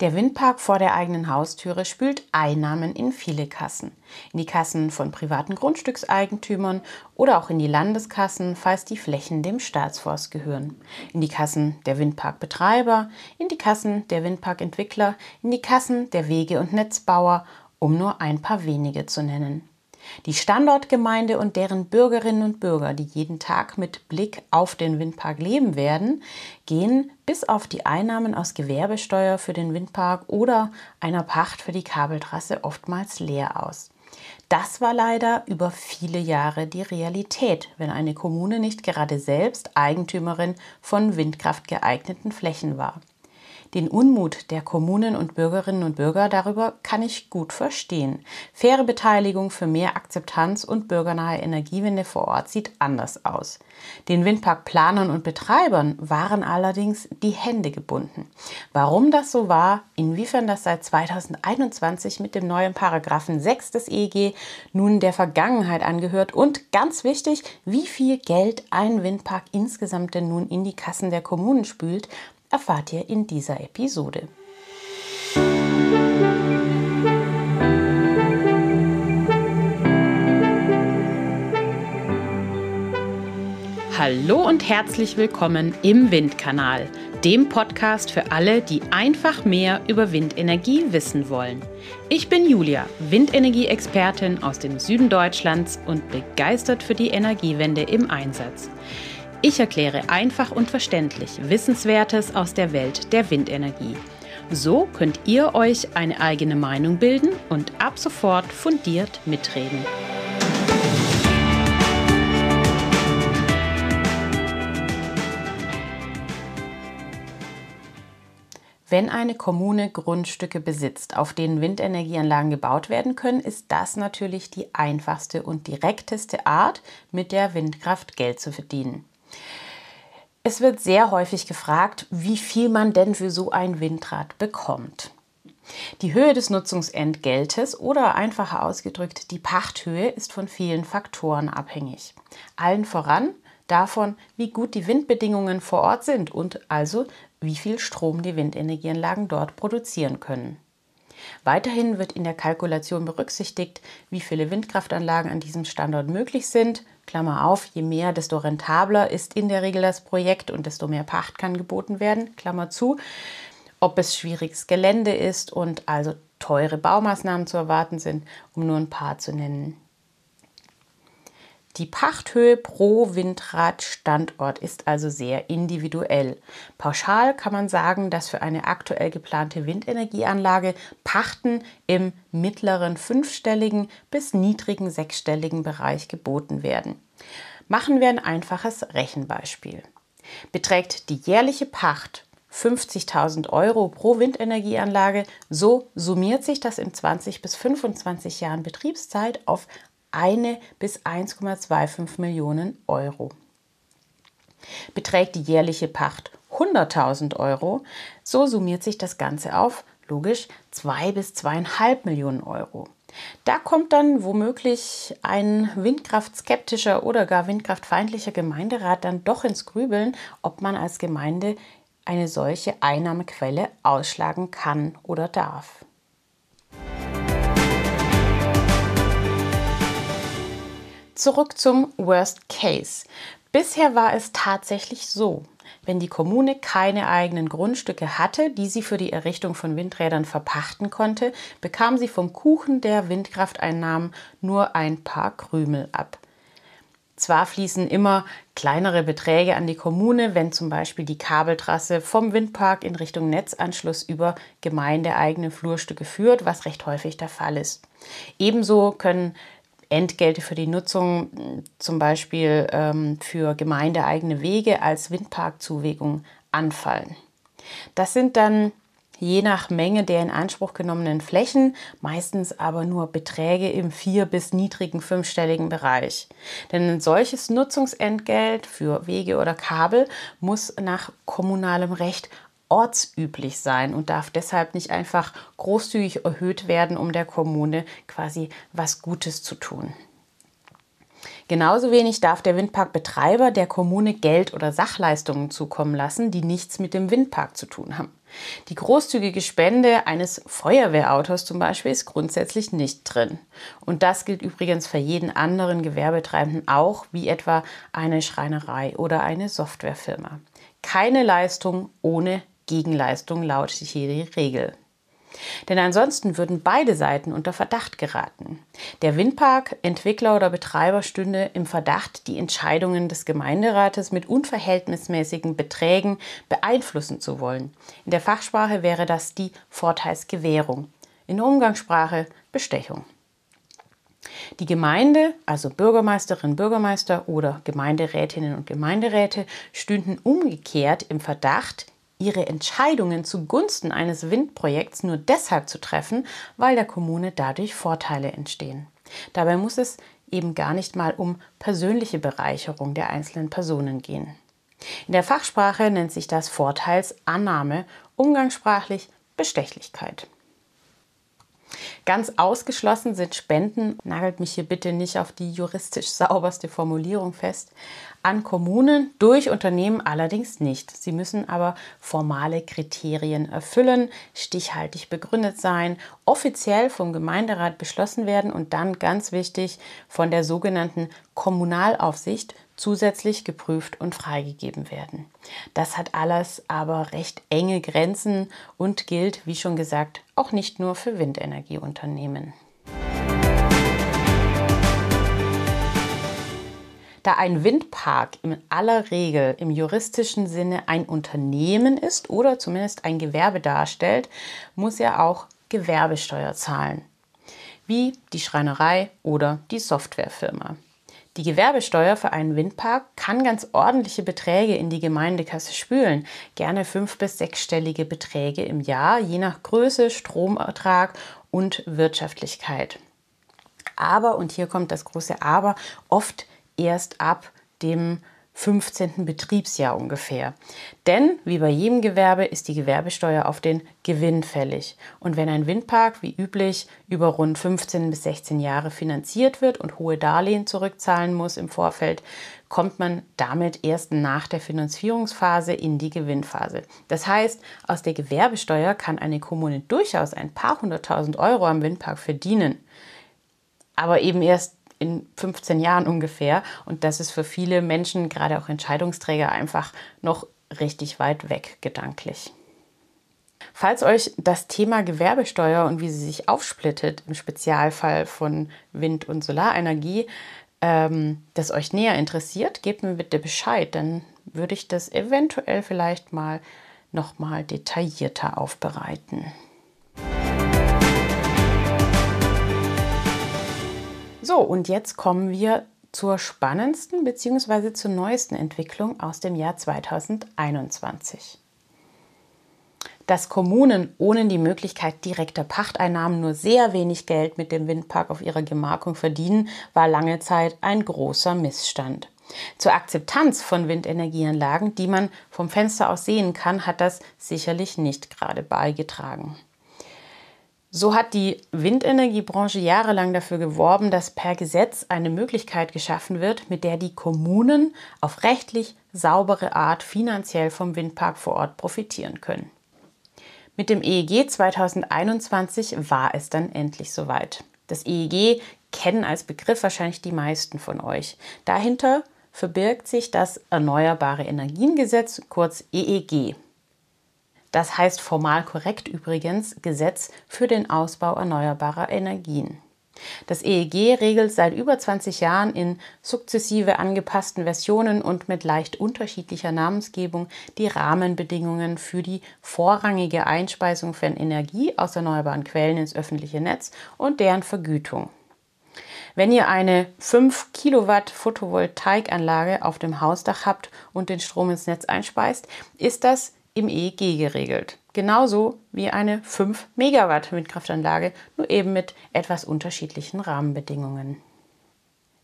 Der Windpark vor der eigenen Haustüre spült Einnahmen in viele Kassen. In die Kassen von privaten Grundstückseigentümern oder auch in die Landeskassen, falls die Flächen dem Staatsforst gehören. In die Kassen der Windparkbetreiber, in die Kassen der Windparkentwickler, in die Kassen der Wege- und Netzbauer, um nur ein paar wenige zu nennen. Die Standortgemeinde und deren Bürgerinnen und Bürger, die jeden Tag mit Blick auf den Windpark leben werden, gehen bis auf die Einnahmen aus Gewerbesteuer für den Windpark oder einer Pacht für die Kabeltrasse oftmals leer aus. Das war leider über viele Jahre die Realität, wenn eine Kommune nicht gerade selbst Eigentümerin von Windkraft geeigneten Flächen war. Den Unmut der Kommunen und Bürgerinnen und Bürger darüber kann ich gut verstehen. Faire Beteiligung für mehr Akzeptanz und bürgernahe Energiewende vor Ort sieht anders aus. Den Windparkplanern und Betreibern waren allerdings die Hände gebunden. Warum das so war, inwiefern das seit 2021 mit dem neuen Paragraphen 6 des EEG nun der Vergangenheit angehört und ganz wichtig, wie viel Geld ein Windpark insgesamt denn nun in die Kassen der Kommunen spült, erfahrt ihr in dieser Episode. Hallo und herzlich willkommen im Windkanal, dem Podcast für alle, die einfach mehr über Windenergie wissen wollen. Ich bin Julia, Windenergie-Expertin aus dem Süden Deutschlands und begeistert für die Energiewende im Einsatz. Ich erkläre einfach und verständlich Wissenswertes aus der Welt der Windenergie. So könnt ihr euch eine eigene Meinung bilden und ab sofort fundiert mitreden. Wenn eine Kommune Grundstücke besitzt, auf denen Windenergieanlagen gebaut werden können, ist das natürlich die einfachste und direkteste Art, mit der Windkraft Geld zu verdienen. Es wird sehr häufig gefragt, wie viel man denn für so ein Windrad bekommt. Die Höhe des Nutzungsentgeltes oder einfacher ausgedrückt die Pachthöhe ist von vielen Faktoren abhängig. Allen voran davon, wie gut die Windbedingungen vor Ort sind und also wie viel Strom die Windenergieanlagen dort produzieren können. Weiterhin wird in der Kalkulation berücksichtigt, wie viele Windkraftanlagen an diesem Standort möglich sind. Klammer auf, je mehr, desto rentabler ist in der Regel das Projekt und desto mehr Pacht kann geboten werden. Klammer zu. Ob es schwieriges Gelände ist und also teure Baumaßnahmen zu erwarten sind, um nur ein paar zu nennen. Die Pachthöhe pro Windradstandort ist also sehr individuell. Pauschal kann man sagen, dass für eine aktuell geplante Windenergieanlage Pachten im mittleren fünfstelligen bis niedrigen sechsstelligen Bereich geboten werden. Machen wir ein einfaches Rechenbeispiel. Beträgt die jährliche Pacht 50.000 Euro pro Windenergieanlage, so summiert sich das in 20 bis 25 Jahren Betriebszeit auf eine bis 1,25 Millionen Euro. Beträgt die jährliche Pacht 100.000 Euro, so summiert sich das Ganze auf, logisch, 2 bis 2,5 Millionen Euro. Da kommt dann womöglich ein windkraftskeptischer oder gar windkraftfeindlicher Gemeinderat dann doch ins Grübeln, ob man als Gemeinde eine solche Einnahmequelle ausschlagen kann oder darf. Zurück zum Worst Case. Bisher war es tatsächlich so, wenn die Kommune keine eigenen Grundstücke hatte, die sie für die Errichtung von Windrädern verpachten konnte, bekam sie vom Kuchen der Windkrafteinnahmen nur ein paar Krümel ab. Zwar fließen immer kleinere Beträge an die Kommune, wenn zum Beispiel die Kabeltrasse vom Windpark in Richtung Netzanschluss über gemeindeeigene Flurstücke führt, was recht häufig der Fall ist. Ebenso können Entgelte für die Nutzung, zum Beispiel ähm, für gemeindeeigene Wege als Windparkzuwegung anfallen. Das sind dann je nach Menge der in Anspruch genommenen Flächen, meistens aber nur Beträge im vier- bis niedrigen fünfstelligen Bereich. Denn ein solches Nutzungsentgelt für Wege oder Kabel muss nach kommunalem Recht ortsüblich sein und darf deshalb nicht einfach großzügig erhöht werden, um der Kommune quasi was Gutes zu tun. Genauso wenig darf der Windparkbetreiber der Kommune Geld oder Sachleistungen zukommen lassen, die nichts mit dem Windpark zu tun haben. Die großzügige Spende eines Feuerwehrautos zum Beispiel ist grundsätzlich nicht drin. Und das gilt übrigens für jeden anderen Gewerbetreibenden auch, wie etwa eine Schreinerei oder eine Softwarefirma. Keine Leistung ohne Gegenleistung lautet hier die Regel. Denn ansonsten würden beide Seiten unter Verdacht geraten. Der Windpark, Entwickler oder Betreiber stünde im Verdacht, die Entscheidungen des Gemeinderates mit unverhältnismäßigen Beträgen beeinflussen zu wollen. In der Fachsprache wäre das die Vorteilsgewährung. In der Umgangssprache Bestechung. Die Gemeinde, also Bürgermeisterin, Bürgermeister oder Gemeinderätinnen und Gemeinderäte, stünden umgekehrt im Verdacht, ihre Entscheidungen zugunsten eines Windprojekts nur deshalb zu treffen, weil der Kommune dadurch Vorteile entstehen. Dabei muss es eben gar nicht mal um persönliche Bereicherung der einzelnen Personen gehen. In der Fachsprache nennt sich das Vorteilsannahme, umgangssprachlich Bestechlichkeit. Ganz ausgeschlossen sind Spenden, nagelt mich hier bitte nicht auf die juristisch sauberste Formulierung fest, an Kommunen durch Unternehmen allerdings nicht. Sie müssen aber formale Kriterien erfüllen, stichhaltig begründet sein, offiziell vom Gemeinderat beschlossen werden und dann ganz wichtig von der sogenannten Kommunalaufsicht zusätzlich geprüft und freigegeben werden. Das hat alles aber recht enge Grenzen und gilt, wie schon gesagt, auch nicht nur für Windenergieunternehmen. Da ein Windpark in aller Regel im juristischen Sinne ein Unternehmen ist oder zumindest ein Gewerbe darstellt, muss er auch Gewerbesteuer zahlen, wie die Schreinerei oder die Softwarefirma. Die Gewerbesteuer für einen Windpark kann ganz ordentliche Beträge in die Gemeindekasse spülen, gerne fünf- bis sechsstellige Beträge im Jahr, je nach Größe, Stromertrag und Wirtschaftlichkeit. Aber, und hier kommt das große Aber, oft erst ab dem 15. Betriebsjahr ungefähr. Denn wie bei jedem Gewerbe ist die Gewerbesteuer auf den Gewinn fällig. Und wenn ein Windpark wie üblich über rund 15 bis 16 Jahre finanziert wird und hohe Darlehen zurückzahlen muss im Vorfeld, kommt man damit erst nach der Finanzierungsphase in die Gewinnphase. Das heißt, aus der Gewerbesteuer kann eine Kommune durchaus ein paar hunderttausend Euro am Windpark verdienen. Aber eben erst in 15 Jahren ungefähr. Und das ist für viele Menschen, gerade auch Entscheidungsträger, einfach noch richtig weit weg gedanklich. Falls euch das Thema Gewerbesteuer und wie sie sich aufsplittet im Spezialfall von Wind- und Solarenergie, ähm, das euch näher interessiert, gebt mir bitte Bescheid, dann würde ich das eventuell vielleicht mal noch mal detaillierter aufbereiten. So, und jetzt kommen wir zur spannendsten bzw. zur neuesten Entwicklung aus dem Jahr 2021. Dass Kommunen ohne die Möglichkeit direkter Pachteinnahmen nur sehr wenig Geld mit dem Windpark auf ihrer Gemarkung verdienen, war lange Zeit ein großer Missstand. Zur Akzeptanz von Windenergieanlagen, die man vom Fenster aus sehen kann, hat das sicherlich nicht gerade beigetragen. So hat die Windenergiebranche jahrelang dafür geworben, dass per Gesetz eine Möglichkeit geschaffen wird, mit der die Kommunen auf rechtlich saubere Art finanziell vom Windpark vor Ort profitieren können. Mit dem EEG 2021 war es dann endlich soweit. Das EEG kennen als Begriff wahrscheinlich die meisten von euch. Dahinter verbirgt sich das Erneuerbare Energiengesetz, kurz EEG. Das heißt formal korrekt übrigens Gesetz für den Ausbau erneuerbarer Energien. Das EEG regelt seit über 20 Jahren in sukzessive angepassten Versionen und mit leicht unterschiedlicher Namensgebung die Rahmenbedingungen für die vorrangige Einspeisung von Energie aus erneuerbaren Quellen ins öffentliche Netz und deren Vergütung. Wenn ihr eine 5 Kilowatt Photovoltaikanlage auf dem Hausdach habt und den Strom ins Netz einspeist, ist das im EEG geregelt. Genauso wie eine 5 Megawatt Windkraftanlage, nur eben mit etwas unterschiedlichen Rahmenbedingungen.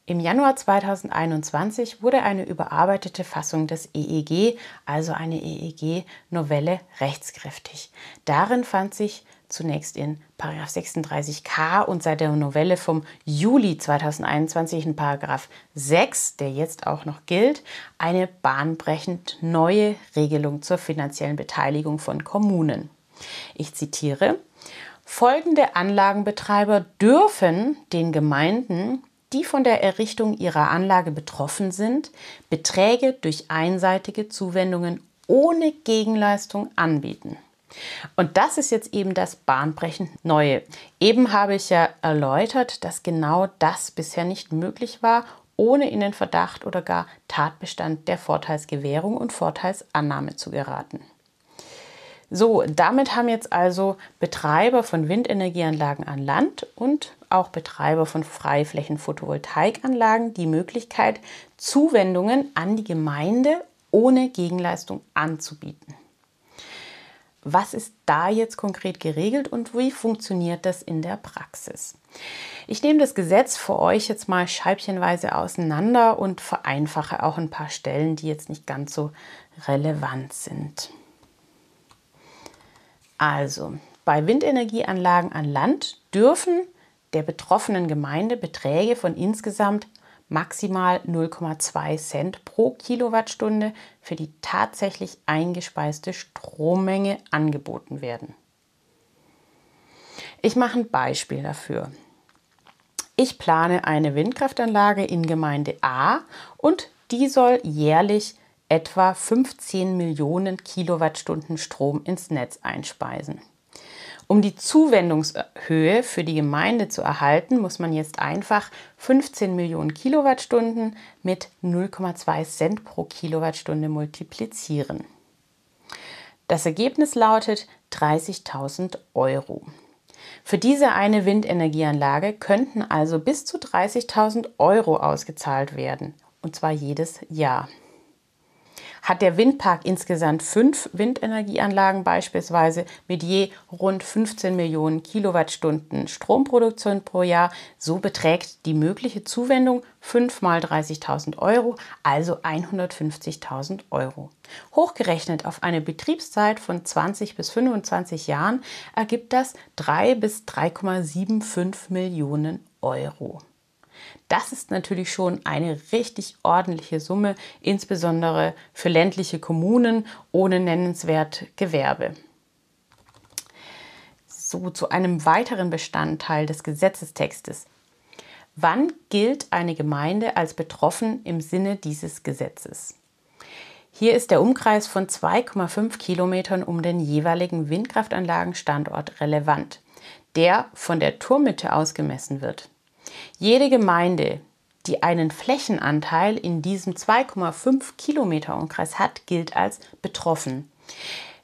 Im Januar 2021 wurde eine überarbeitete Fassung des EEG, also eine EEG-Novelle, rechtskräftig. Darin fand sich zunächst in 36k und seit der Novelle vom Juli 2021 in 6, der jetzt auch noch gilt, eine bahnbrechend neue Regelung zur finanziellen Beteiligung von Kommunen. Ich zitiere, folgende Anlagenbetreiber dürfen den Gemeinden die von der Errichtung ihrer Anlage betroffen sind, Beträge durch einseitige Zuwendungen ohne Gegenleistung anbieten. Und das ist jetzt eben das bahnbrechend Neue. Eben habe ich ja erläutert, dass genau das bisher nicht möglich war, ohne in den Verdacht oder gar Tatbestand der Vorteilsgewährung und Vorteilsannahme zu geraten. So, damit haben jetzt also Betreiber von Windenergieanlagen an Land und auch Betreiber von Freiflächen-Photovoltaikanlagen die Möglichkeit, Zuwendungen an die Gemeinde ohne Gegenleistung anzubieten. Was ist da jetzt konkret geregelt und wie funktioniert das in der Praxis? Ich nehme das Gesetz für euch jetzt mal scheibchenweise auseinander und vereinfache auch ein paar Stellen, die jetzt nicht ganz so relevant sind. Also, bei Windenergieanlagen an Land dürfen der betroffenen Gemeinde Beträge von insgesamt maximal 0,2 Cent pro Kilowattstunde für die tatsächlich eingespeiste Strommenge angeboten werden. Ich mache ein Beispiel dafür. Ich plane eine Windkraftanlage in Gemeinde A und die soll jährlich etwa 15 Millionen Kilowattstunden Strom ins Netz einspeisen. Um die Zuwendungshöhe für die Gemeinde zu erhalten, muss man jetzt einfach 15 Millionen Kilowattstunden mit 0,2 Cent pro Kilowattstunde multiplizieren. Das Ergebnis lautet 30.000 Euro. Für diese eine Windenergieanlage könnten also bis zu 30.000 Euro ausgezahlt werden, und zwar jedes Jahr. Hat der Windpark insgesamt fünf Windenergieanlagen beispielsweise mit je rund 15 Millionen Kilowattstunden Stromproduktion pro Jahr, so beträgt die mögliche Zuwendung 5 mal 30.000 Euro, also 150.000 Euro. Hochgerechnet auf eine Betriebszeit von 20 bis 25 Jahren ergibt das 3 bis 3,75 Millionen Euro. Das ist natürlich schon eine richtig ordentliche Summe, insbesondere für ländliche Kommunen ohne nennenswert Gewerbe. So zu einem weiteren Bestandteil des Gesetzestextes. Wann gilt eine Gemeinde als betroffen im Sinne dieses Gesetzes? Hier ist der Umkreis von 2,5 Kilometern um den jeweiligen Windkraftanlagenstandort relevant, der von der Turmmitte ausgemessen wird. Jede Gemeinde, die einen Flächenanteil in diesem 2,5 Kilometer Umkreis hat, gilt als betroffen.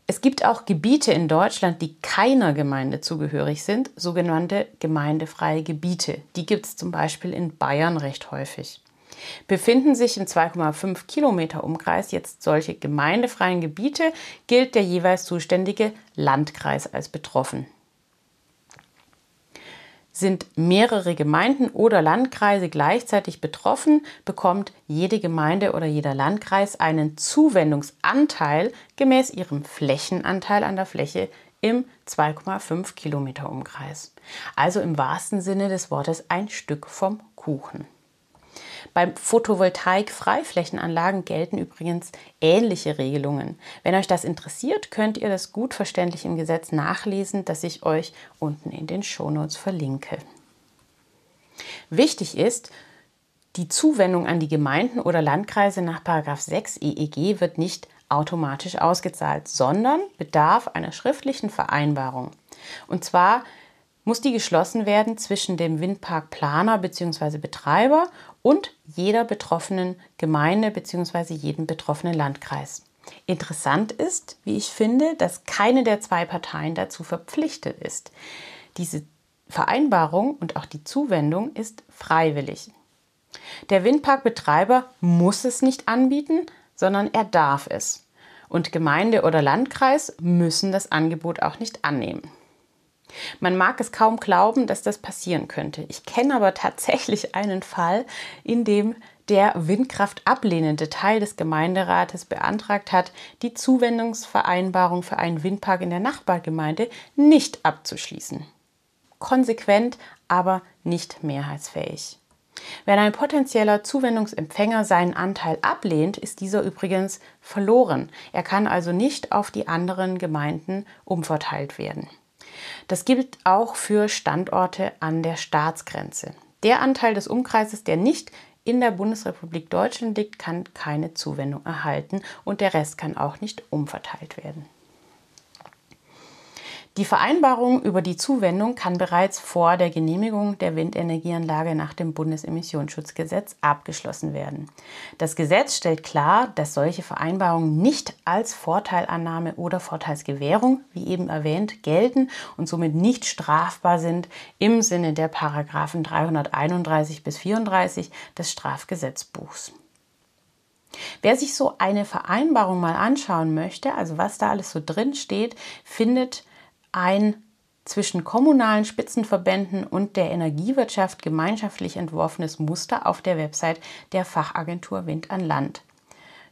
Es gibt auch Gebiete in Deutschland, die keiner Gemeinde zugehörig sind, sogenannte gemeindefreie Gebiete. Die gibt es zum Beispiel in Bayern recht häufig. Befinden sich in 2,5 Kilometer Umkreis jetzt solche gemeindefreien Gebiete, gilt der jeweils zuständige Landkreis als betroffen. Sind mehrere Gemeinden oder Landkreise gleichzeitig betroffen, bekommt jede Gemeinde oder jeder Landkreis einen Zuwendungsanteil gemäß ihrem Flächenanteil an der Fläche im 2,5 Kilometer Umkreis. Also im wahrsten Sinne des Wortes ein Stück vom Kuchen. Bei Photovoltaik-Freiflächenanlagen gelten übrigens ähnliche Regelungen. Wenn euch das interessiert, könnt ihr das gut verständlich im Gesetz nachlesen, das ich euch unten in den Shownotes verlinke. Wichtig ist, die Zuwendung an die Gemeinden oder Landkreise nach 6 EEG wird nicht automatisch ausgezahlt, sondern bedarf einer schriftlichen Vereinbarung. Und zwar muss die geschlossen werden zwischen dem Windparkplaner bzw. Betreiber und jeder betroffenen Gemeinde bzw. jedem betroffenen Landkreis. Interessant ist, wie ich finde, dass keine der zwei Parteien dazu verpflichtet ist. Diese Vereinbarung und auch die Zuwendung ist freiwillig. Der Windparkbetreiber muss es nicht anbieten, sondern er darf es. Und Gemeinde oder Landkreis müssen das Angebot auch nicht annehmen. Man mag es kaum glauben, dass das passieren könnte. Ich kenne aber tatsächlich einen Fall, in dem der Windkraft ablehnende Teil des Gemeinderates beantragt hat, die Zuwendungsvereinbarung für einen Windpark in der Nachbargemeinde nicht abzuschließen. Konsequent, aber nicht mehrheitsfähig. Wenn ein potenzieller Zuwendungsempfänger seinen Anteil ablehnt, ist dieser übrigens verloren. Er kann also nicht auf die anderen Gemeinden umverteilt werden. Das gilt auch für Standorte an der Staatsgrenze. Der Anteil des Umkreises, der nicht in der Bundesrepublik Deutschland liegt, kann keine Zuwendung erhalten und der Rest kann auch nicht umverteilt werden. Die Vereinbarung über die Zuwendung kann bereits vor der Genehmigung der Windenergieanlage nach dem Bundesemissionsschutzgesetz abgeschlossen werden. Das Gesetz stellt klar, dass solche Vereinbarungen nicht als Vorteilannahme oder Vorteilsgewährung, wie eben erwähnt, gelten und somit nicht strafbar sind im Sinne der Paragraphen 331 bis 34 des Strafgesetzbuchs. Wer sich so eine Vereinbarung mal anschauen möchte, also was da alles so drin steht, findet ein zwischen kommunalen Spitzenverbänden und der Energiewirtschaft gemeinschaftlich entworfenes Muster auf der Website der Fachagentur Wind an Land.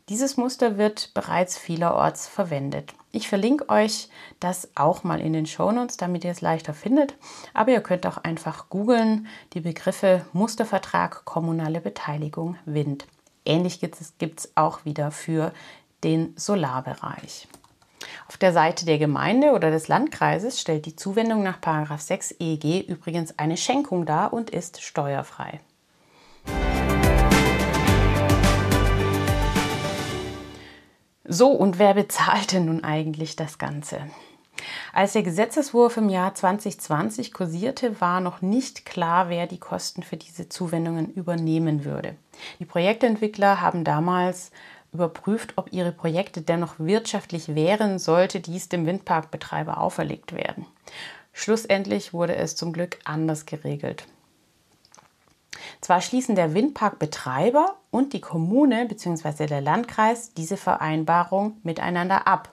Dieses Muster wird bereits vielerorts verwendet. Ich verlinke euch das auch mal in den Shownotes, damit ihr es leichter findet. Aber ihr könnt auch einfach googeln die Begriffe Mustervertrag, kommunale Beteiligung, Wind. Ähnlich gibt es auch wieder für den Solarbereich. Auf der Seite der Gemeinde oder des Landkreises stellt die Zuwendung nach 6 EEG übrigens eine Schenkung dar und ist steuerfrei. So, und wer bezahlt denn nun eigentlich das Ganze? Als der Gesetzeswurf im Jahr 2020 kursierte, war noch nicht klar, wer die Kosten für diese Zuwendungen übernehmen würde. Die Projektentwickler haben damals überprüft, ob ihre Projekte dennoch wirtschaftlich wären, sollte dies dem Windparkbetreiber auferlegt werden. Schlussendlich wurde es zum Glück anders geregelt. Zwar schließen der Windparkbetreiber und die Kommune bzw. der Landkreis diese Vereinbarung miteinander ab.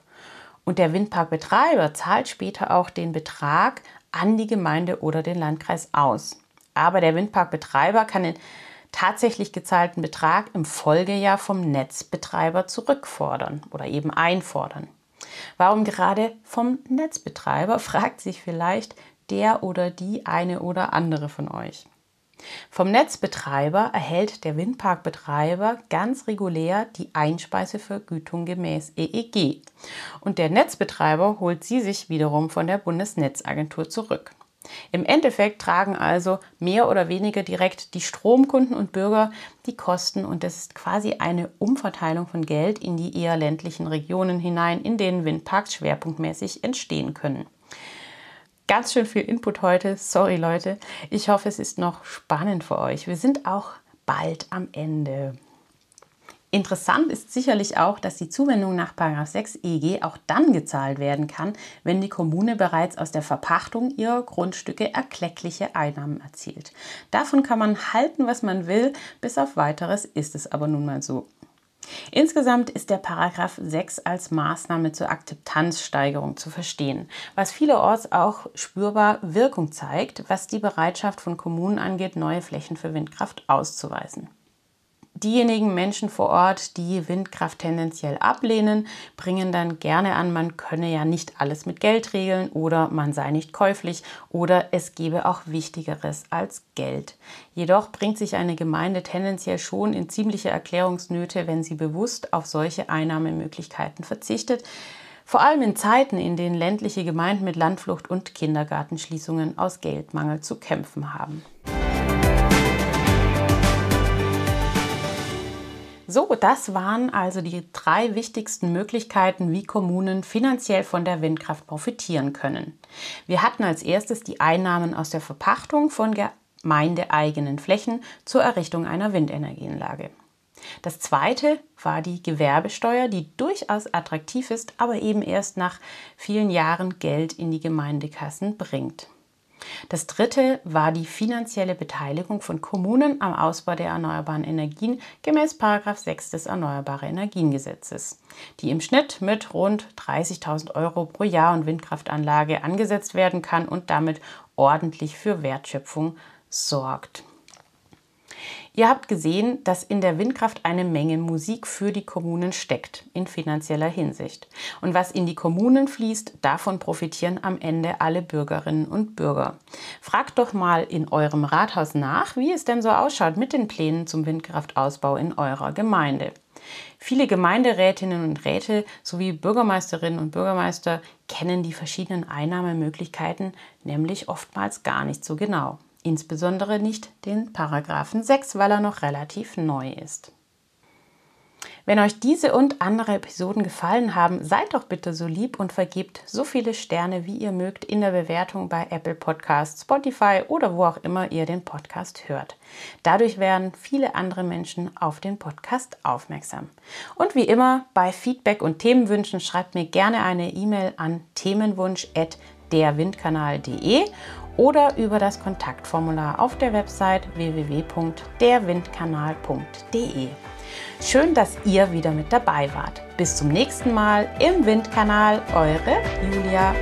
Und der Windparkbetreiber zahlt später auch den Betrag an die Gemeinde oder den Landkreis aus. Aber der Windparkbetreiber kann in tatsächlich gezahlten Betrag im Folgejahr vom Netzbetreiber zurückfordern oder eben einfordern. Warum gerade vom Netzbetreiber, fragt sich vielleicht der oder die eine oder andere von euch. Vom Netzbetreiber erhält der Windparkbetreiber ganz regulär die Einspeisevergütung gemäß EEG und der Netzbetreiber holt sie sich wiederum von der Bundesnetzagentur zurück. Im Endeffekt tragen also mehr oder weniger direkt die Stromkunden und Bürger die Kosten und es ist quasi eine Umverteilung von Geld in die eher ländlichen Regionen hinein, in denen Windparks schwerpunktmäßig entstehen können. Ganz schön viel Input heute. Sorry Leute. Ich hoffe, es ist noch spannend für euch. Wir sind auch bald am Ende. Interessant ist sicherlich auch, dass die Zuwendung nach 6 EG auch dann gezahlt werden kann, wenn die Kommune bereits aus der Verpachtung ihrer Grundstücke erkleckliche Einnahmen erzielt. Davon kann man halten, was man will, bis auf weiteres ist es aber nun mal so. Insgesamt ist der Paragraph 6 als Maßnahme zur Akzeptanzsteigerung zu verstehen, was vielerorts auch spürbar Wirkung zeigt, was die Bereitschaft von Kommunen angeht, neue Flächen für Windkraft auszuweisen. Diejenigen Menschen vor Ort, die Windkraft tendenziell ablehnen, bringen dann gerne an, man könne ja nicht alles mit Geld regeln oder man sei nicht käuflich oder es gebe auch Wichtigeres als Geld. Jedoch bringt sich eine Gemeinde tendenziell schon in ziemliche Erklärungsnöte, wenn sie bewusst auf solche Einnahmemöglichkeiten verzichtet. Vor allem in Zeiten, in denen ländliche Gemeinden mit Landflucht und Kindergartenschließungen aus Geldmangel zu kämpfen haben. So, das waren also die drei wichtigsten Möglichkeiten, wie Kommunen finanziell von der Windkraft profitieren können. Wir hatten als erstes die Einnahmen aus der Verpachtung von gemeindeeigenen Flächen zur Errichtung einer Windenergienlage. Das zweite war die Gewerbesteuer, die durchaus attraktiv ist, aber eben erst nach vielen Jahren Geld in die Gemeindekassen bringt. Das dritte war die finanzielle Beteiligung von Kommunen am Ausbau der erneuerbaren Energien gemäß 6 des Erneuerbare Energiengesetzes, die im Schnitt mit rund 30.000 Euro pro Jahr und Windkraftanlage angesetzt werden kann und damit ordentlich für Wertschöpfung sorgt. Ihr habt gesehen, dass in der Windkraft eine Menge Musik für die Kommunen steckt, in finanzieller Hinsicht. Und was in die Kommunen fließt, davon profitieren am Ende alle Bürgerinnen und Bürger. Fragt doch mal in eurem Rathaus nach, wie es denn so ausschaut mit den Plänen zum Windkraftausbau in eurer Gemeinde. Viele Gemeinderätinnen und Räte sowie Bürgermeisterinnen und Bürgermeister kennen die verschiedenen Einnahmemöglichkeiten nämlich oftmals gar nicht so genau insbesondere nicht den Paragraphen 6, weil er noch relativ neu ist. Wenn euch diese und andere Episoden gefallen haben, seid doch bitte so lieb und vergebt so viele Sterne, wie ihr mögt, in der Bewertung bei Apple Podcasts, Spotify oder wo auch immer ihr den Podcast hört. Dadurch werden viele andere Menschen auf den Podcast aufmerksam. Und wie immer, bei Feedback und Themenwünschen schreibt mir gerne eine E-Mail an themenwunsch.derwindkanal.de oder über das Kontaktformular auf der Website www.derwindkanal.de. Schön, dass ihr wieder mit dabei wart. Bis zum nächsten Mal im Windkanal, eure Julia.